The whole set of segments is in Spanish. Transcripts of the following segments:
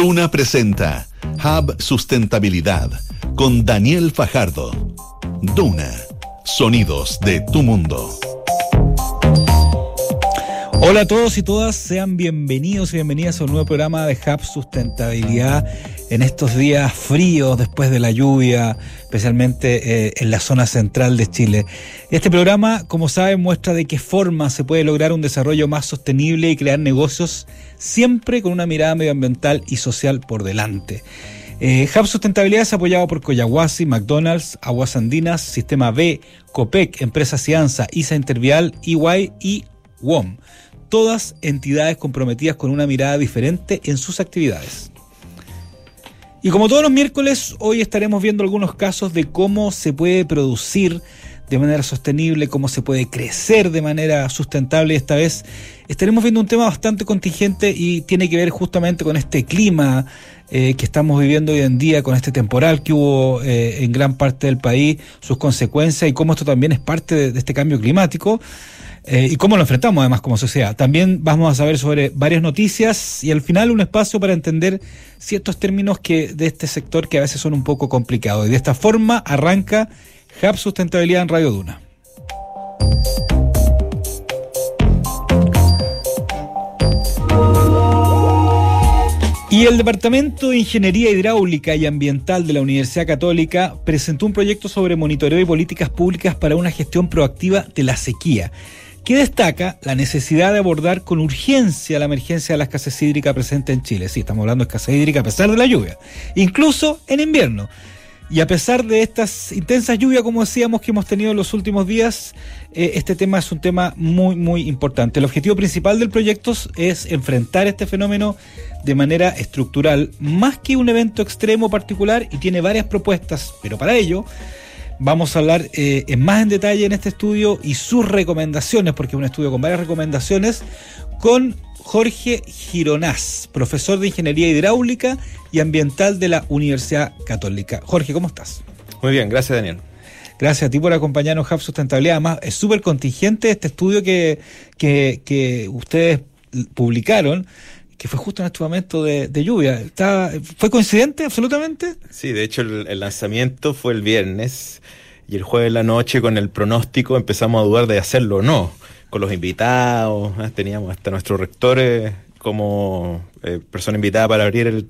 Duna presenta Hub Sustentabilidad con Daniel Fajardo. Duna, sonidos de tu mundo. Hola a todos y todas, sean bienvenidos y bienvenidas a un nuevo programa de Hub Sustentabilidad en estos días fríos después de la lluvia, especialmente eh, en la zona central de Chile. Este programa, como saben, muestra de qué forma se puede lograr un desarrollo más sostenible y crear negocios siempre con una mirada medioambiental y social por delante. Eh, Hub Sustentabilidad es apoyado por Coyahuasi, McDonald's, Aguas Andinas, Sistema B, COPEC, Empresa Cianza, ISA Intervial, EY y WOM. Todas entidades comprometidas con una mirada diferente en sus actividades. Y como todos los miércoles, hoy estaremos viendo algunos casos de cómo se puede producir de manera sostenible, cómo se puede crecer de manera sustentable. Esta vez estaremos viendo un tema bastante contingente y tiene que ver justamente con este clima eh, que estamos viviendo hoy en día, con este temporal que hubo eh, en gran parte del país, sus consecuencias y cómo esto también es parte de, de este cambio climático. Eh, y cómo lo enfrentamos además como sociedad. También vamos a saber sobre varias noticias y al final un espacio para entender ciertos términos que de este sector que a veces son un poco complicados. Y de esta forma arranca Hub Sustentabilidad en Radio Duna. Y el Departamento de Ingeniería Hidráulica y Ambiental de la Universidad Católica presentó un proyecto sobre monitoreo y políticas públicas para una gestión proactiva de la sequía que destaca la necesidad de abordar con urgencia la emergencia de la escasez hídrica presente en Chile. Sí, estamos hablando de escasez hídrica a pesar de la lluvia, incluso en invierno. Y a pesar de estas intensas lluvias, como decíamos, que hemos tenido en los últimos días, eh, este tema es un tema muy, muy importante. El objetivo principal del proyecto es enfrentar este fenómeno de manera estructural, más que un evento extremo particular, y tiene varias propuestas, pero para ello vamos a hablar eh, en más en detalle en este estudio y sus recomendaciones, porque es un estudio con varias recomendaciones, con Jorge Gironás, profesor de Ingeniería Hidráulica y Ambiental de la Universidad Católica. Jorge, ¿cómo estás? Muy bien, gracias Daniel. Gracias a ti por acompañarnos, Hub Sustentabilidad. Además, es súper contingente este estudio que, que, que ustedes publicaron que fue justo en este momento de, de lluvia. ¿Está, ¿Fue coincidente absolutamente? Sí, de hecho el, lanzamiento fue el viernes y el jueves de la noche con el pronóstico empezamos a dudar de hacerlo o no, con los invitados, ¿eh? teníamos hasta nuestros rectores como eh, persona invitada para abrir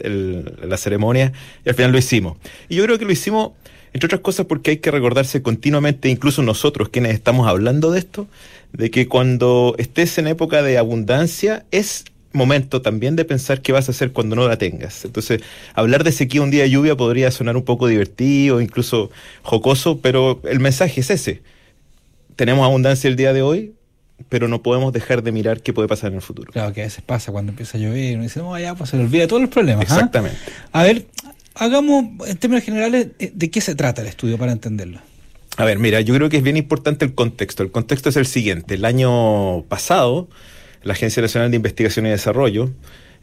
la ceremonia y al final lo hicimos. Y yo creo que lo hicimos, entre otras cosas, porque hay que recordarse continuamente, incluso nosotros quienes estamos hablando de esto, de que cuando estés en época de abundancia es momento también de pensar qué vas a hacer cuando no la tengas. Entonces, hablar de sequía un día de lluvia podría sonar un poco divertido, incluso jocoso, pero el mensaje es ese. Tenemos abundancia el día de hoy, pero no podemos dejar de mirar qué puede pasar en el futuro. Claro, que a veces pasa cuando empieza a llover, uno dice, no, ya, pues se le olvida todos los problemas. Exactamente. ¿ah? A ver, hagamos, en términos generales, eh, ¿de qué se trata el estudio para entenderlo? A ver, mira, yo creo que es bien importante el contexto. El contexto es el siguiente. El año pasado, la Agencia Nacional de Investigación y Desarrollo,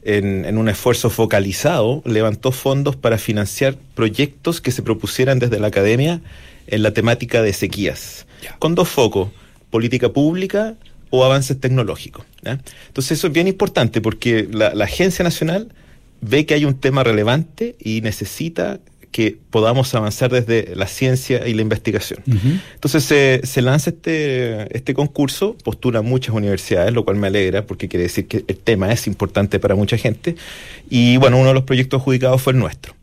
en, en, un esfuerzo focalizado, levantó fondos para financiar proyectos que se propusieran desde la academia en la temática de sequías, yeah. con dos focos, política pública o avances tecnológicos. Entonces eso es bien importante porque la, la Agencia Nacional ve que hay un tema relevante y necesita que podamos avanzar desde la ciencia y la investigación. Uh -huh. Entonces se, se, lanza este, este concurso, postula muchas universidades, lo cual me alegra porque quiere decir que el tema es importante para mucha gente. Y bueno, uno de los proyectos adjudicados fue el nuestro.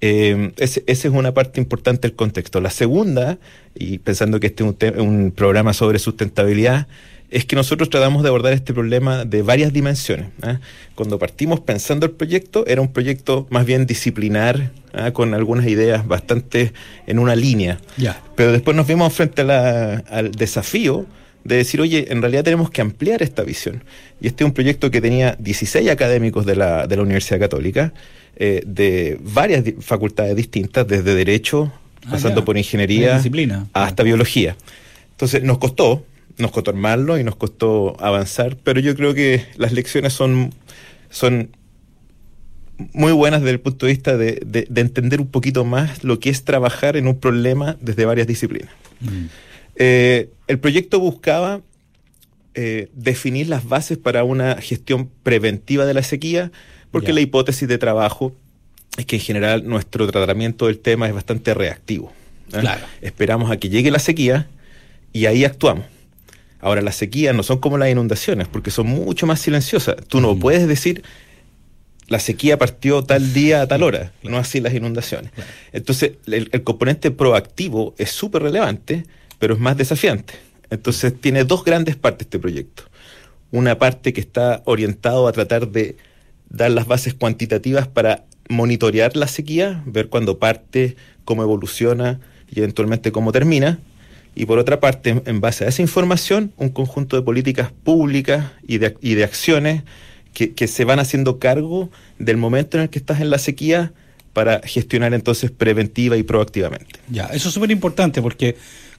Eh, esa es una parte importante del contexto. La segunda, y pensando que este es un, un programa sobre sustentabilidad, es que nosotros tratamos de abordar este problema de varias dimensiones. ¿eh? Cuando partimos pensando el proyecto, era un proyecto más bien disciplinar, ¿eh? con algunas ideas bastante en una línea. Yeah. Pero después nos vimos frente a la, al desafío de decir, oye, en realidad tenemos que ampliar esta visión. Y este es un proyecto que tenía 16 académicos de la, de la Universidad Católica, eh, de varias facultades distintas, desde Derecho, ah, pasando por Ingeniería, disciplina. hasta Biología. Entonces nos costó, nos costó armarlo y nos costó avanzar, pero yo creo que las lecciones son, son muy buenas desde el punto de vista de, de, de, entender un poquito más lo que es trabajar en un problema desde varias disciplinas. Mm. Eh, el proyecto buscaba eh, definir las bases para una gestión preventiva de la sequía, porque la hipótesis de trabajo es que en general nuestro tratamiento del tema es bastante reactivo. ¿eh? Claro. Esperamos a que llegue la sequía y ahí actuamos. Ahora, las sequías no son como las inundaciones, porque son mucho más silenciosas. Tú no puedes decir, la sequía partió tal día a tal hora, no así las inundaciones. Entonces, el, componente proactivo es súper relevante, pero es más desafiante. Entonces, tiene dos grandes partes este proyecto. Una parte que está orientado a tratar de dar las bases cuantitativas para monitorear la sequía, ver cuándo parte, cómo evoluciona y eventualmente cómo termina. Y por otra parte, en base a esa información, un conjunto de políticas públicas y de, y de acciones que, se van haciendo cargo del momento en el que estás en la sequía para gestionar entonces preventiva y proactivamente. Ya, eso es súper importante porque,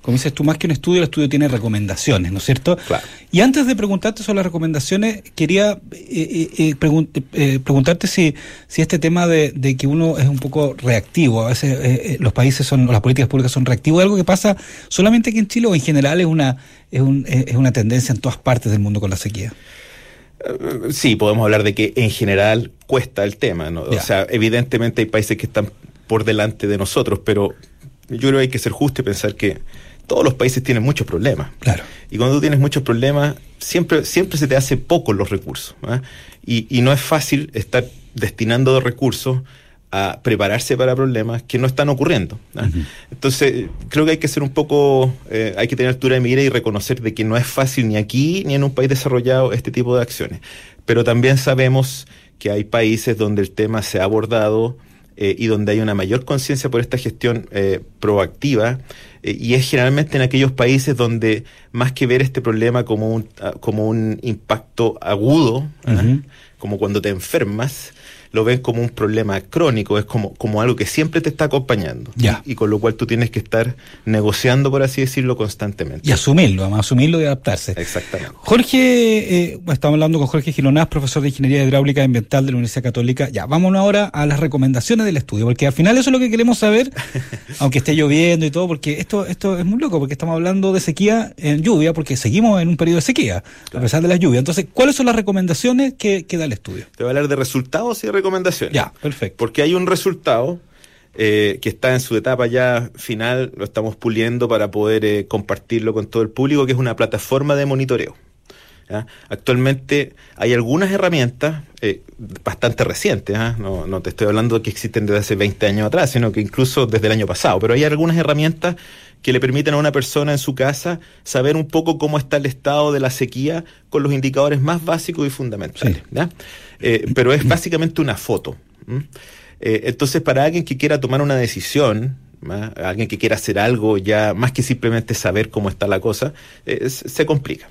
como dices tú, más que un estudio, el estudio tiene recomendaciones, ¿no es cierto? Claro. Y antes de preguntarte sobre las recomendaciones, quería eh, eh, eh, preguntarte si, si este tema de, que uno es un poco reactivo, a veces los países son, las políticas públicas son reactivos, algo que pasa solamente aquí en Chile o en general es una, es, un, es una tendencia en todas partes del mundo con la sequía. Sí, podemos hablar de que en general cuesta el tema, ¿no? O sea, evidentemente hay países que están por delante de nosotros, pero yo creo que hay que ser justo y pensar que todos los países tienen muchos problemas. Claro. Y cuando tú tienes muchos problemas, siempre, siempre se te hace poco los recursos. ¿ah? Y, y no es fácil estar destinando recursos a prepararse para problemas que no están ocurriendo. Entonces, creo que hay que ser un poco, eh, hay que tener altura de mira y reconocer de que no es fácil ni aquí ni en un país desarrollado este tipo de acciones. Pero también sabemos que hay países donde el tema se ha abordado eh, y donde hay una mayor conciencia por esta gestión eh, proactiva y es generalmente en aquellos países donde más que ver este problema como un, ah, como un impacto agudo, ¿ah? como cuando te enfermas, lo ven como un problema crónico, es como, como algo que siempre te está acompañando. Y, con lo cual tú tienes que estar negociando, por así decirlo, constantemente. Y asumirlo, asumirlo y adaptarse. Exactamente. Jorge, eh, estamos hablando con Jorge Gironás, profesor de Ingeniería Hidráulica Ambiental de la Universidad Católica. Ya, vámonos ahora a las recomendaciones del estudio, porque al final eso es lo que queremos saber, aunque esté lloviendo y todo, porque esto, esto es muy loco, porque estamos hablando de sequía en lluvia, porque seguimos en un periodo de sequía, a pesar de las lluvias. Entonces, ¿cuáles son las recomendaciones que, que da el estudio? Te voy a hablar de resultados y recomendaciones. Ya, perfecto. Porque hay un resultado eh, que está en su etapa ya final, lo estamos puliendo para poder eh, compartirlo con todo el público, que es una plataforma de monitoreo. Actualmente hay algunas herramientas eh, bastante recientes, ¿ah? no, no, te estoy hablando de que existen desde hace 20 años atrás, sino que incluso desde el año pasado, pero hay algunas herramientas que le permiten a una persona en su casa saber un poco cómo está el estado de la sequía con los indicadores más básicos y fundamentales. Eh, pero es básicamente una foto. Eh, entonces, para alguien que quiera tomar una decisión, alguien que quiera hacer algo ya más que simplemente saber cómo está la cosa, eh, se complica.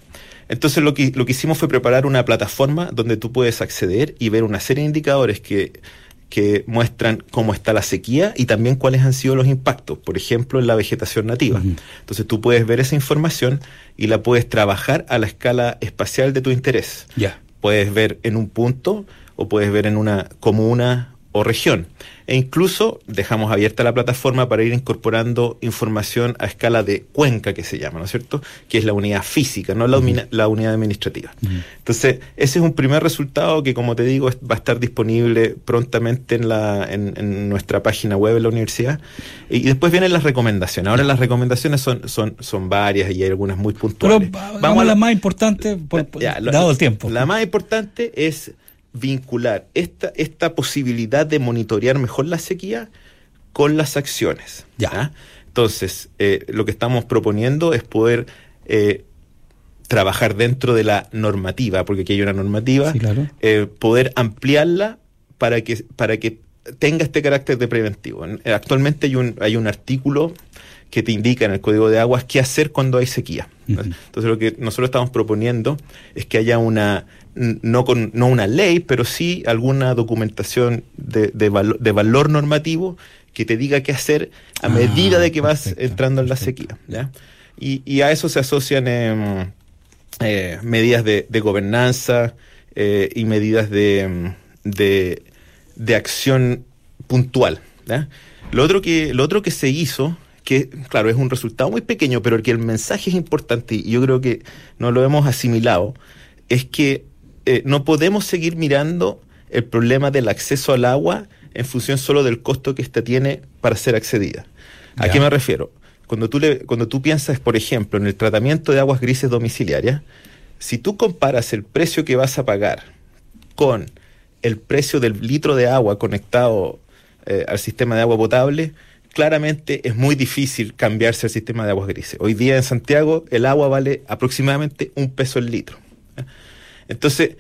Entonces lo que, lo que hicimos fue preparar una plataforma donde tú puedes acceder y ver una serie de indicadores que, que muestran cómo está la sequía y también cuáles han sido los impactos, por ejemplo, en la vegetación nativa. Entonces tú puedes ver esa información y la puedes trabajar a la escala espacial de tu interés. Ya puedes ver en un punto o puedes ver en una comuna o región. E incluso dejamos abierta la plataforma para ir incorporando información a escala de cuenca, que se llama, ¿no es cierto? Que es la unidad física, no la, la unidad administrativa. Entonces, ese es un primer resultado que, como te digo, va a estar disponible prontamente en, la, en, nuestra página web de la universidad. Y, después vienen las recomendaciones. Ahora las recomendaciones son, son, son varias y hay algunas muy puntuales. vamos a la más importante, dado el tiempo. La más importante es vincular esta, esta posibilidad de monitorear mejor la sequía con las acciones. Ya. ¿ah? Entonces, eh, lo que estamos proponiendo es poder eh, trabajar dentro de la normativa, porque aquí hay una normativa, eh, poder ampliarla para que, para que tenga este carácter de preventivo. Actualmente hay un, hay un artículo que te indica en el Código de Aguas qué hacer cuando hay sequía. Entonces lo que nosotros estamos proponiendo es que haya una, no, con, no una ley, pero sí alguna documentación de, de, valor normativo que te diga qué hacer a medida de que vas entrando en la sequía. Y, a eso se asocian em, eh, medidas de, gobernanza eh, y medidas de, de, acción puntual. Lo, otro que, lo otro que se hizo que, claro, es un resultado muy pequeño, pero que el mensaje es importante y yo creo que no lo hemos asimilado, es que eh, no podemos seguir mirando el problema del acceso al agua en función solo del costo que ésta tiene para ser accedida. ¿A qué me refiero? Cuando tú, le, cuando tú piensas, por ejemplo, en el tratamiento de aguas grises domiciliarias, si tú comparas el precio que vas a pagar con el precio del litro de agua conectado eh, al sistema de agua potable, claramente es muy difícil cambiarse al sistema de aguas grises. Hoy día en Santiago el agua vale aproximadamente un peso el litro. Entonces,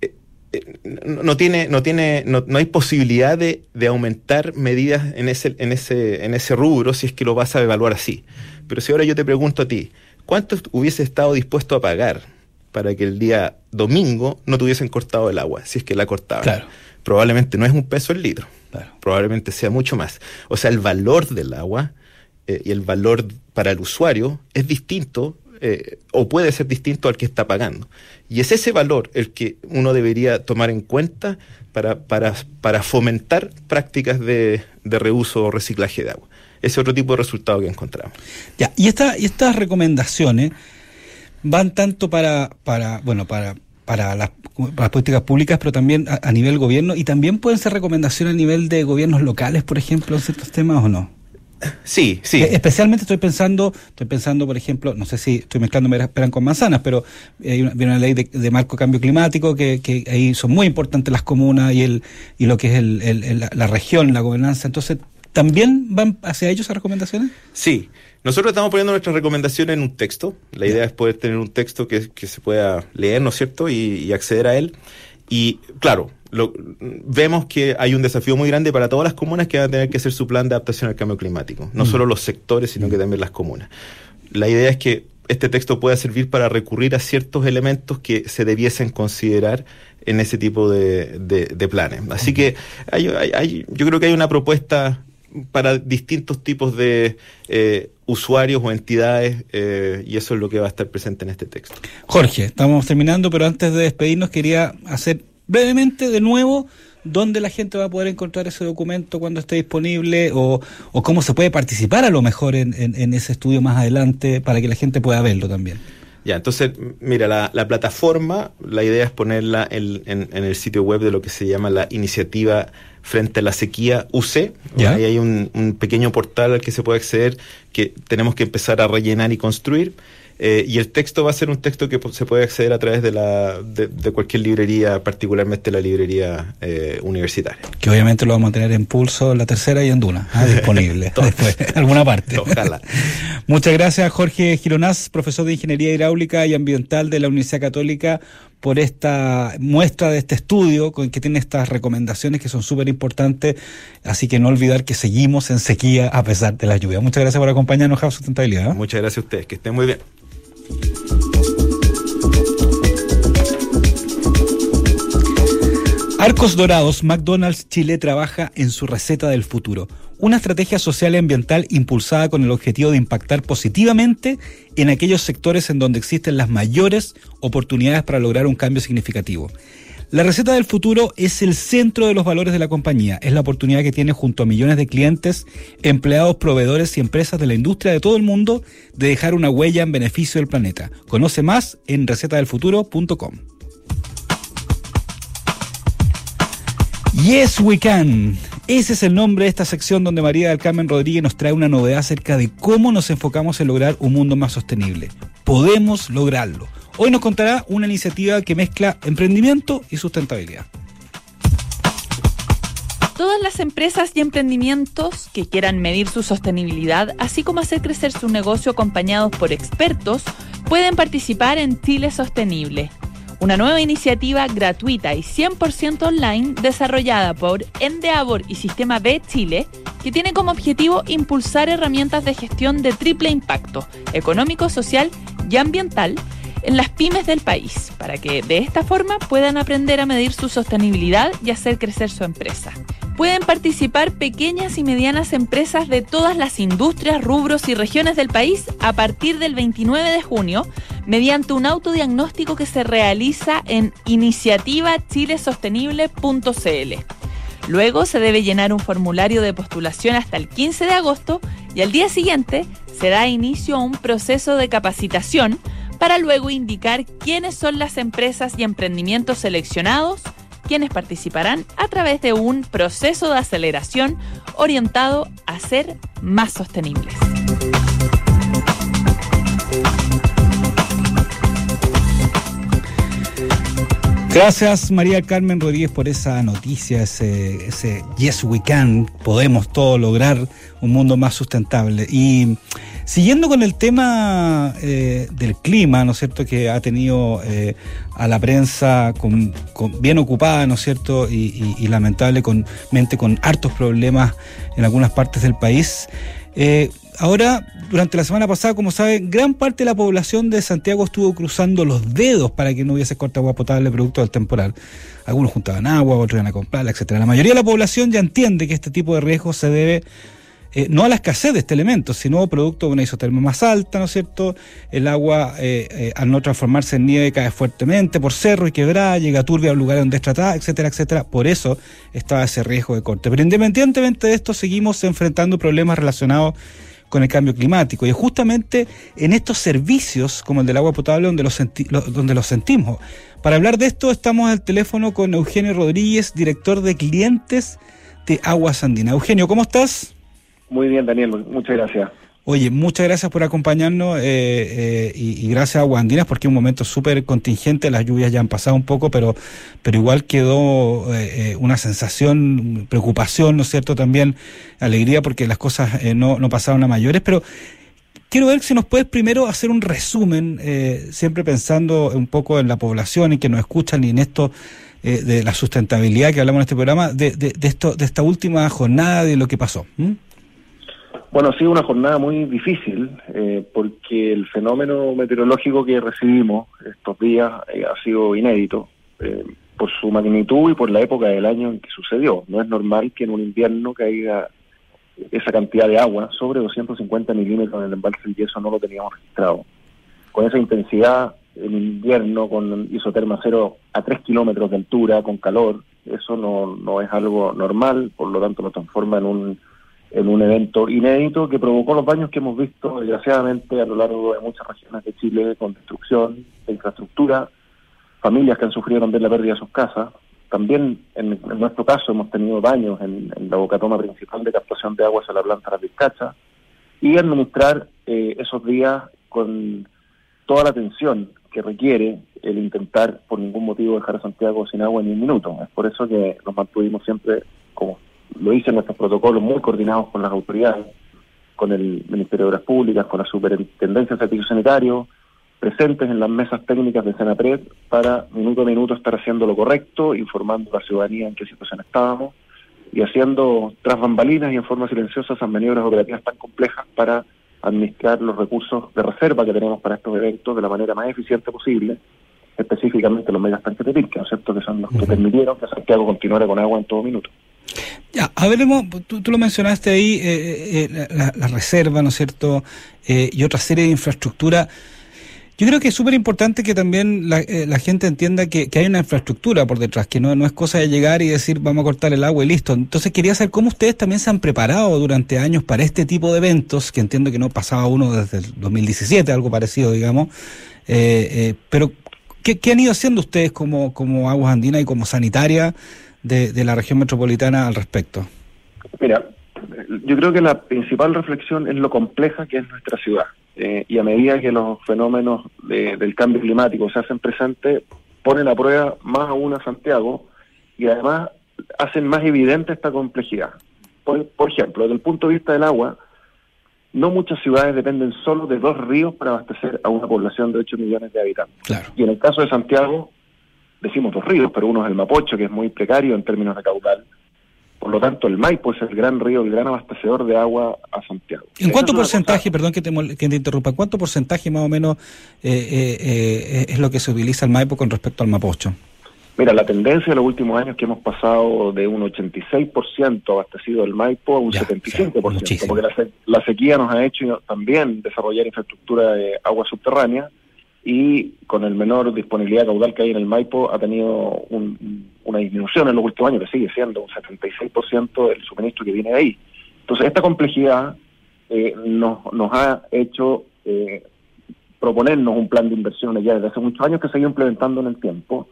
eh, eh, no tiene, no tiene, no, hay posibilidad de, aumentar medidas en ese, en ese, en ese rubro si es que lo vas a evaluar así. Pero si ahora yo te pregunto a ti, ¿cuánto hubiese estado dispuesto a pagar para que el día domingo no tuviesen cortado el agua, si es que la cortaban? Probablemente no es un peso el litro Probablemente sea mucho más. O sea, el valor del agua eh, y el valor para el usuario es distinto eh, o puede ser distinto al que está pagando. Y es ese valor el que uno debería tomar en cuenta para, para, para fomentar prácticas de, de, reuso o reciclaje de agua. Ese es otro tipo de resultado que encontramos. Ya, y, esta, y estas recomendaciones van tanto para, para bueno, para para las, políticas públicas, pero también a, nivel gobierno, y también pueden ser recomendaciones a nivel de gobiernos locales, por ejemplo, en ciertos temas o no. Sí, sí. Eh, especialmente estoy pensando, estoy pensando, por ejemplo, no sé si estoy mezclando esperan con manzanas, pero hay una, una ley de, marco cambio climático que, que, ahí son muy importantes las comunas y el y lo que es el, la región, la gobernanza. Entonces, ¿también van hacia ellos esas recomendaciones? Sí. Nosotros estamos poniendo nuestras recomendaciones en un texto. La idea es poder tener un texto que, se pueda leer, ¿no es cierto?, y, acceder a él. Y claro, lo, vemos que hay un desafío muy grande para todas las comunas que van a tener que hacer su plan de adaptación al cambio climático. No mm. solo los sectores, sino que también las comunas. La idea es que este texto pueda servir para recurrir a ciertos elementos que se debiesen considerar en ese tipo de, planes. Así que hay, yo creo que hay una propuesta para distintos tipos de eh, usuarios o entidades eh, y eso es lo que va a estar presente en este texto. Jorge, estamos terminando, pero antes de despedirnos quería hacer brevemente de nuevo dónde la gente va a poder encontrar ese documento cuando esté disponible o, cómo se puede participar a lo mejor en, ese estudio más adelante para que la gente pueda verlo también. Ya, entonces, mira, la, plataforma, la idea es ponerla en, en, el sitio web de lo que se llama la iniciativa frente a la sequía UC. Ahí hay un, pequeño portal al que se puede acceder que tenemos que empezar a rellenar y construir. Eh, y el texto va a ser un texto que se puede acceder a través de, la, de, cualquier librería, particularmente la librería eh, universitaria. Que obviamente lo vamos a tener en Pulso, la tercera y en Duna, ah, disponible después, en alguna parte. Ojalá. Muchas gracias, Jorge Gironás, profesor de Ingeniería Hidráulica y Ambiental de la Universidad Católica, por esta muestra de este estudio con que tiene estas recomendaciones que son súper importantes. Así que no olvidar que seguimos en sequía a pesar de la lluvia. Muchas gracias por acompañarnos, Jav Sustentabilidad. Muchas gracias a ustedes, que estén muy bien. Arcos Dorados, McDonald's Chile trabaja en su receta del futuro, una estrategia social y ambiental impulsada con el objetivo de impactar positivamente en aquellos sectores en donde existen las mayores oportunidades para lograr un cambio significativo. La receta del futuro es el centro de los valores de la compañía, es la oportunidad que tiene junto a millones de clientes, empleados, proveedores y empresas de la industria de todo el mundo de dejar una huella en beneficio del planeta. Conoce más en recetadelfuturo.com. Yes We Can. Ese es el nombre de esta sección donde María del Carmen Rodríguez nos trae una novedad acerca de cómo nos enfocamos en lograr un mundo más sostenible. Podemos lograrlo. Hoy nos contará una iniciativa que mezcla emprendimiento y sustentabilidad. Todas las empresas y emprendimientos que quieran medir su sostenibilidad, así como hacer crecer su negocio acompañados por expertos, pueden participar en Chile Sostenible, una nueva iniciativa gratuita y 100% online desarrollada por Endeavor y Sistema B Chile, que tiene como objetivo impulsar herramientas de gestión de triple impacto, económico, social y ambiental, en las pymes del país, para que de esta forma puedan aprender a medir su sostenibilidad y hacer crecer su empresa. Pueden participar pequeñas y medianas empresas de todas las industrias, rubros y regiones del país a partir del 29 de junio mediante un autodiagnóstico que se realiza en iniciativachilesostenible.cl. Luego se debe llenar un formulario de postulación hasta el 15 de agosto y al día siguiente se da inicio a un proceso de capacitación para luego indicar quiénes son las empresas y emprendimientos seleccionados, quienes participarán a través de un proceso de aceleración orientado a ser más sostenibles. Gracias María Carmen Rodríguez por esa noticia, ese, Yes We Can, podemos todo lograr un mundo más sustentable. Y siguiendo con el tema eh, del clima, ¿no es cierto?, que ha tenido eh, a la prensa bien ocupada, ¿no es cierto?, y, lamentablemente con hartos problemas en algunas partes del país. Eh, ahora, durante la semana pasada, como saben, gran parte de la población de Santiago estuvo cruzando los dedos para que no hubiese corte agua potable producto del temporal. Algunos juntaban agua, otros iban a comprarla, etcétera. La mayoría de la población ya entiende que este tipo de riesgo se debe eh, no a la escasez de este elemento, sino producto de una isotermia más alta, ¿no es cierto? El agua, eh, eh, al no transformarse en nieve, cae fuertemente por cerro y quebrada, llega turbia a un lugar donde es tratada, etcétera, etcétera. Por eso estaba ese riesgo de corte. Pero independientemente de esto, seguimos enfrentando problemas relacionados con el cambio climático. Y justamente en estos servicios, como el del agua potable, donde los, donde los sentimos. Para hablar de esto, estamos al teléfono con Eugenio Rodríguez, director de clientes de Aguas Andina. Eugenio, ¿cómo estás? Muy bien, Daniel, muchas gracias. Oye, muchas gracias por acompañarnos eh, eh, y, gracias a Guandinas porque es un momento súper contingente, las lluvias ya han pasado un poco, pero, pero igual quedó eh, una sensación, preocupación, ¿no es cierto? También alegría porque las cosas no, no pasaron a mayores, pero quiero ver si nos puedes primero hacer un resumen, siempre pensando un poco en la población y que nos escuchan y en esto de la sustentabilidad que hablamos en este programa, de, de, de, esto, de esta última jornada de lo que pasó. ¿Mm? Bueno, ha sido una jornada muy difícil eh, porque el fenómeno meteorológico que recibimos estos días eh, ha sido inédito eh, por su magnitud y por la época del año en que sucedió. No es normal que en un invierno caiga esa cantidad de agua, sobre 250 milímetros en el embalse del yeso, no lo teníamos registrado. Con esa intensidad en invierno, con isoterma cero a 3 kilómetros de altura, con calor, eso no, no es algo normal, por lo tanto lo transforma en un en un evento inédito que provocó los daños que hemos visto desgraciadamente a lo largo de muchas regiones de Chile con destrucción de infraestructura, familias que han sufrido también la pérdida de sus casas. También en, nuestro caso hemos tenido daños en, la bocatoma principal de captación de aguas a la planta de la Vizcacha y administrar eh, esos días con toda la atención que requiere el intentar por ningún motivo dejar a Santiago sin agua ni un minuto. Es por eso que nos mantuvimos siempre como lo hice en nuestros protocolos muy coordinados con las autoridades, con el Ministerio de Obras Públicas, con la Superintendencia de Servicios Sanitarios, presentes en las mesas técnicas de Senapred para minuto a minuto estar haciendo lo correcto, informando a la ciudadanía en qué situación estábamos y haciendo tras bambalinas y en forma silenciosa esas maniobras operativas tan complejas para administrar los recursos de reserva que tenemos para estos eventos de la manera más eficiente posible, específicamente los megas tanques de Pirque, ¿no es cierto?, que son los que permitieron que Santiago continuara con agua en todo minuto. Ya, hablemos, tú, tú lo mencionaste ahí, eh, eh, eh la, la, reserva, ¿no es cierto? Eh, y otra serie de infraestructura. Yo creo que es súper importante que también la, eh, la gente entienda que, hay una infraestructura por detrás, que no, no es cosa de llegar y decir vamos a cortar el agua y listo. Entonces quería saber cómo ustedes también se han preparado durante años para este tipo de eventos, que entiendo que no pasaba uno desde el 2017, algo parecido, digamos. pero, ¿qué, ¿qué, han ido haciendo ustedes como, como Aguas Andinas y como sanitaria? De, de la región metropolitana al respecto? Mira, yo creo que la principal reflexión es lo compleja que es nuestra ciudad. Eh, y a medida que los fenómenos de, del cambio climático se hacen presentes, ponen a prueba más aún a Santiago y además hacen más evidente esta complejidad. Por, por ejemplo, desde el punto de vista del agua, no muchas ciudades dependen solo de dos ríos para abastecer a una población de 8 millones de habitantes. Claro. Y en el caso de Santiago, decimos dos ríos, pero uno es el Mapocho, que es muy precario en términos de caudal. Por lo tanto, el Maipo es el gran río, el gran abastecedor de agua a Santiago. ¿En cuánto porcentaje, perdón que te, que te interrumpa, cuánto porcentaje más o menos eh, eh, eh, es lo que se utiliza el Maipo con respecto al Mapocho? Mira, la tendencia de los últimos años que hemos pasado de un 86% abastecido del Maipo a un ya, 75%, porque la, la, sequía nos ha hecho también desarrollar infraestructura de agua subterránea y con el menor disponibilidad caudal que hay en el Maipo ha tenido una disminución en los últimos años, que sigue siendo un 76% del suministro que viene de ahí. Entonces, esta complejidad eh, nos, nos ha hecho eh, proponernos un plan de inversiones ya desde hace muchos años que se ha ido implementando en el tiempo,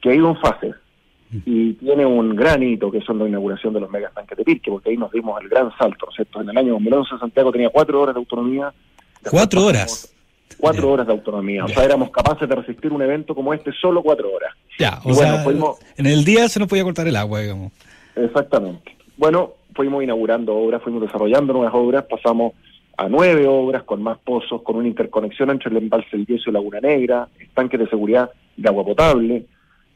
que ha ido en fases y tiene un gran hito que son la inauguración de los megastanques de Pirque, porque ahí nos dimos el gran salto, ¿cierto? En el año 2011 Santiago tenía cuatro horas de autonomía. ¿Cuatro horas? Cuatro horas de autonomía. O sea, éramos capaces de resistir un evento como este solo cuatro horas. Ya, o sea, en el día se nos podía cortar el agua, digamos. Exactamente. Bueno, fuimos inaugurando obras, fuimos desarrollando nuevas obras, pasamos a nueve obras con más pozos, con una interconexión entre el embalse El Yeso y Laguna Negra, estanques de seguridad de agua potable.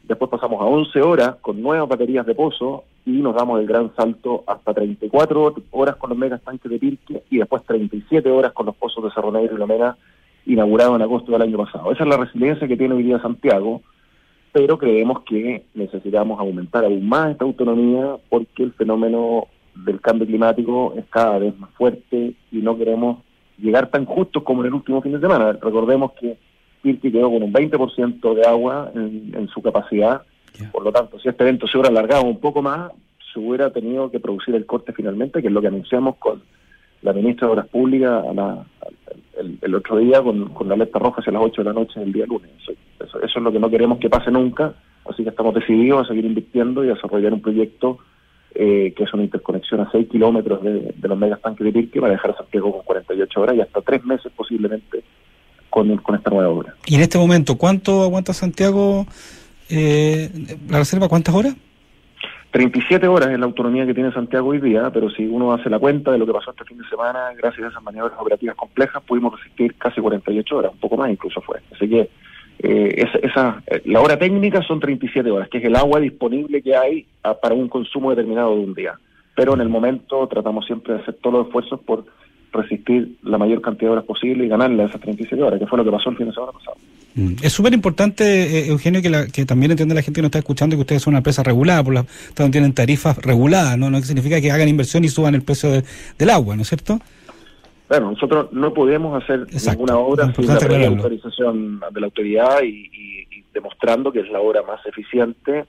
Después pasamos a 11 horas con nuevas baterías de pozo y nos damos el gran salto hasta 34 horas con los mega estanques de Pirque y después 37 horas con los pozos de Cerro Negro y La Mena inaugurado en agosto del año pasado. Esa es la resiliencia que tiene hoy día Santiago, pero creemos que necesitamos aumentar aún más esta autonomía porque el fenómeno del cambio climático es cada vez más fuerte y no queremos llegar tan justos como en el último fin de semana. Recordemos que Pirque quedó con un 20% de agua en, su capacidad, por lo tanto, si este evento se hubiera alargado un poco más, se hubiera tenido que producir el corte finalmente, que es lo que anunciamos con la ministra de Obras Públicas el, otro día con, la alerta roja hacia las 8 de la noche del día lunes. Eso, eso, es lo que no queremos que pase nunca, así que estamos decididos a seguir invirtiendo y a desarrollar un proyecto eh, que es una interconexión a 6 kilómetros de, los megastanques de Pirque para dejar a Santiago con 48 horas y hasta 3 meses posiblemente con, con esta nueva obra. ¿Y en este momento cuánto aguanta Santiago eh, la reserva? ¿Cuántas horas? 37 horas es la autonomía que tiene Santiago hoy día, pero si uno hace la cuenta de lo que pasó este fin de semana, gracias a esas maniobras operativas complejas, pudimos resistir casi 48 horas, un poco más incluso fue. Así que eh, esa, eh, la hora técnica son 37 horas, que es el agua disponible que hay ah, para un consumo determinado de un día. Pero en el momento tratamos siempre de hacer todos los esfuerzos por resistir la mayor cantidad de horas posible y ganarle esas 37 horas, que fue lo que pasó el fin de semana pasado. Mm. Es súper importante, eh, Eugenio, que, que también entienda la gente que nos está escuchando que ustedes son una empresa regulada, por la tienen tarifas reguladas, ¿no? No significa que hagan inversión y suban el precio del agua, ¿no es cierto? Bueno, nosotros no podemos hacer ninguna obra sin la autorización de la autoridad y, demostrando que es la obra más eficiente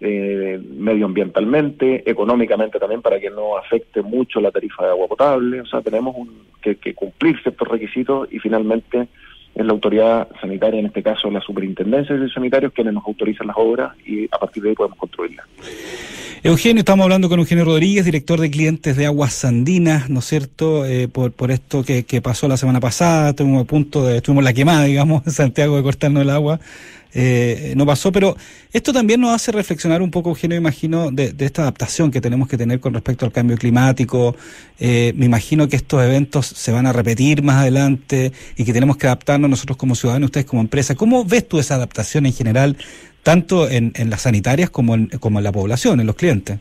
eh, medioambientalmente, económicamente también, para que no afecte mucho la tarifa de agua potable. O sea, tenemos que, cumplir ciertos requisitos y finalmente es la autoridad sanitaria, en este caso la superintendencia de sanitarios, quienes nos autorizan las obras y a partir de ahí podemos construirlas. Eugenio, estamos hablando con Eugenio Rodríguez, director de clientes de Aguas Andinas, ¿no es cierto? Eh, por, por esto que, pasó la semana pasada, estuvimos a punto de, estuvimos la quemada, digamos, en Santiago de cortarnos el agua. Eh, no pasó, pero esto también nos hace reflexionar un poco, Eugenio, imagino, de, esta adaptación que tenemos que tener con respecto al cambio climático. Eh, me imagino que estos eventos se van a repetir más adelante y que tenemos que adaptarnos nosotros como ciudadanos, ustedes como empresa. ¿Cómo ves tú esa adaptación en general tanto en, las sanitarias como en, como en la población, en los clientes?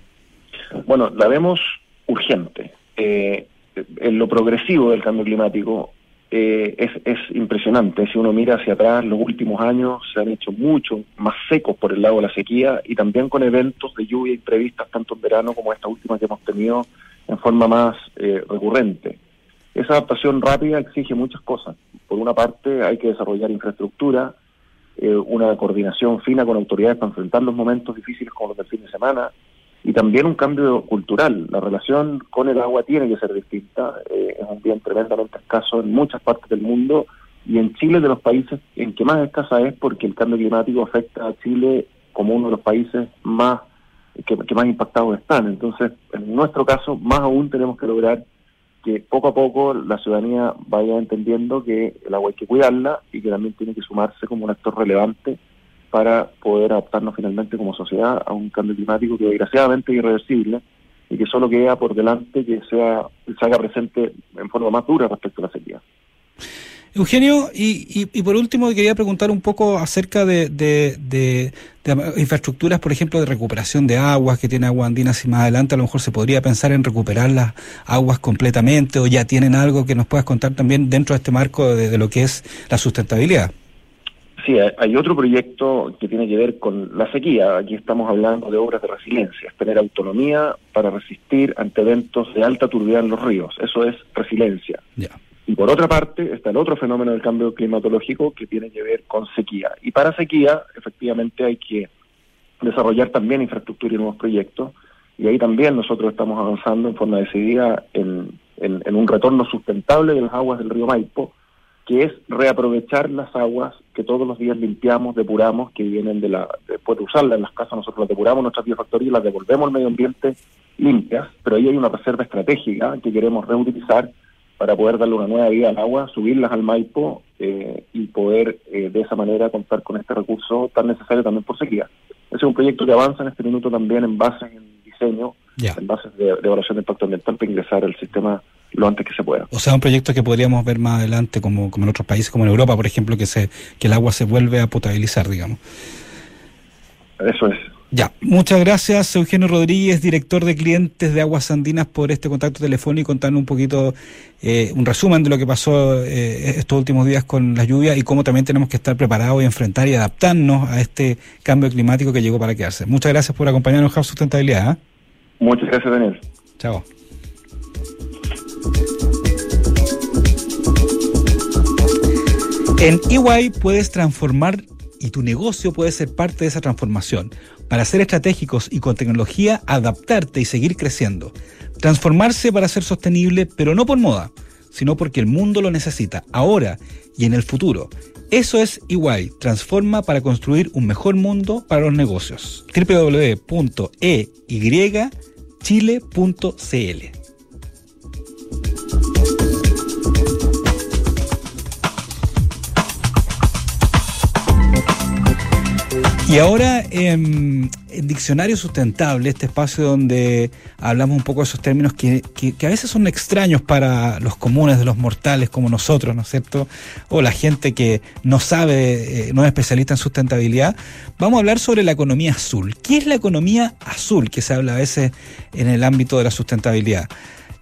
Bueno, la vemos urgente. Eh, en lo progresivo del cambio climático eh, es, es, impresionante. Si uno mira hacia atrás, los últimos años se han hecho mucho más secos por el lado de la sequía y también con eventos de lluvia imprevistas tanto en verano como esta última que hemos tenido en forma más eh, recurrente. Esa adaptación rápida exige muchas cosas. Por una parte, hay que desarrollar infraestructura, eh, una coordinación fina con autoridades para enfrentar los momentos difíciles como los del fin de semana y también un cambio cultural. La relación con el agua tiene que ser distinta, eh, es un bien tremendamente escaso en muchas partes del mundo y en Chile de los países en que más escasa es porque el cambio climático afecta a Chile como uno de los países más que más impactados están. Entonces, en nuestro caso, más aún tenemos que lograr que poco a poco la ciudadanía vaya entendiendo que el agua hay que cuidarla y que también tiene que sumarse como un actor relevante para poder adaptarnos finalmente como sociedad a un cambio climático que desgraciadamente es irreversible y que solo queda por delante que sea se haga presente en forma más dura respecto a la sequía. Eugenio, y, y, por último quería preguntar un poco acerca de, de, infraestructuras, por ejemplo, de recuperación de aguas que tiene Agua Andina, si más adelante a lo mejor se podría pensar en recuperar las aguas completamente o ya tienen algo que nos puedas contar también dentro de este marco de, lo que es la sustentabilidad. Sí, hay otro proyecto que tiene que ver con la sequía. Aquí estamos hablando de obras de resiliencia, es tener autonomía para resistir ante eventos de alta turbidez en los ríos. Eso es resiliencia. Y por otra parte está el otro fenómeno del cambio climatológico que tiene que ver con sequía. Y para sequía, efectivamente, hay que desarrollar también infraestructura y nuevos proyectos. Y ahí también nosotros estamos avanzando en forma decidida en, un retorno sustentable de las aguas del río Maipo, que es reaprovechar las aguas que todos los días limpiamos, depuramos, que vienen de la, después de usarlas en las casas, nosotros las depuramos en nuestras biofactorías las devolvemos al medio ambiente limpias, pero ahí hay una reserva estratégica que queremos reutilizar para poder darle una nueva vida al agua, subirlas al Maipo eh, y poder eh, de esa manera contar con este recurso tan necesario también por sequía. Ese es un proyecto que avanza en este minuto también en base en diseño, en base de, evaluación de impacto ambiental para ingresar al sistema lo antes que se pueda. O sea, un proyecto que podríamos ver más adelante, como, como en otros países, como en Europa, por ejemplo, que, se, que el agua se vuelve a potabilizar, digamos. Eso es. Ya, muchas gracias Eugenio Rodríguez, director de clientes de Aguas Andinas, por este contacto telefónico y contarnos un poquito, eh, un resumen de lo que pasó eh, estos últimos días con la lluvia y cómo también tenemos que estar preparados y enfrentar y adaptarnos a este cambio climático que llegó para quedarse. Muchas gracias por acompañarnos en Sustentabilidad. ¿eh? Muchas gracias, Daniel. Chao. En EY puedes transformar y tu negocio puede ser parte de esa transformación. Para ser estratégicos y con tecnología, adaptarte y seguir creciendo. Transformarse para ser sostenible, pero no por moda, sino porque el mundo lo necesita, ahora y en el futuro. Eso es EY, transforma para construir un mejor mundo para los negocios. www.eychile.cl Y ahora en, Diccionario Sustentable, este espacio donde hablamos un poco de esos términos que, a veces son extraños para los comunes de los mortales como nosotros, ¿no es cierto? O la gente que no sabe, eh, no es especialista en sustentabilidad, vamos a hablar sobre la economía azul. ¿Qué es la economía azul que se habla a veces en el ámbito de la sustentabilidad?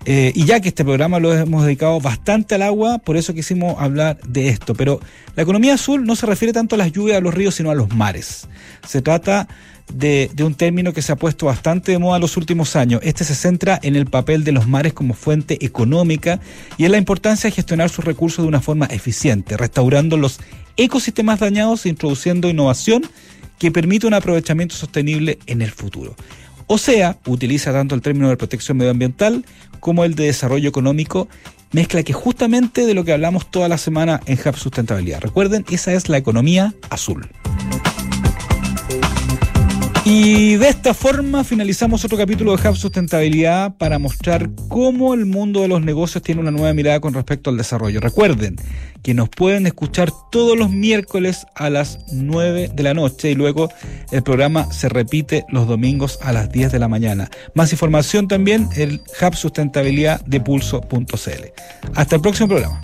Eh, y ya que este programa lo hemos dedicado bastante al agua, por eso quisimos hablar de esto. Pero la economía azul no se refiere tanto a las lluvias, a los ríos, sino a los mares. Se trata de, un término que se ha puesto bastante de moda en los últimos años. Este se centra en el papel de los mares como fuente económica y en la importancia de gestionar sus recursos de una forma eficiente, restaurando los ecosistemas dañados e introduciendo innovación que permite un aprovechamiento sostenible en el futuro. O sea, utiliza tanto el término de protección medioambiental como el de desarrollo económico, mezcla que justamente de lo que hablamos toda la semana en Hub Sustentabilidad. Recuerden, esa es la economía azul. Y de esta forma finalizamos otro capítulo de Hub Sustentabilidad para mostrar cómo el mundo de los negocios tiene una nueva mirada con respecto al desarrollo. Recuerden que nos pueden escuchar todos los miércoles a las 9 de la noche y luego el programa se repite los domingos a las 10 de la mañana. Más información también el Hub Sustentabilidad de pulso.cl. Hasta el próximo programa.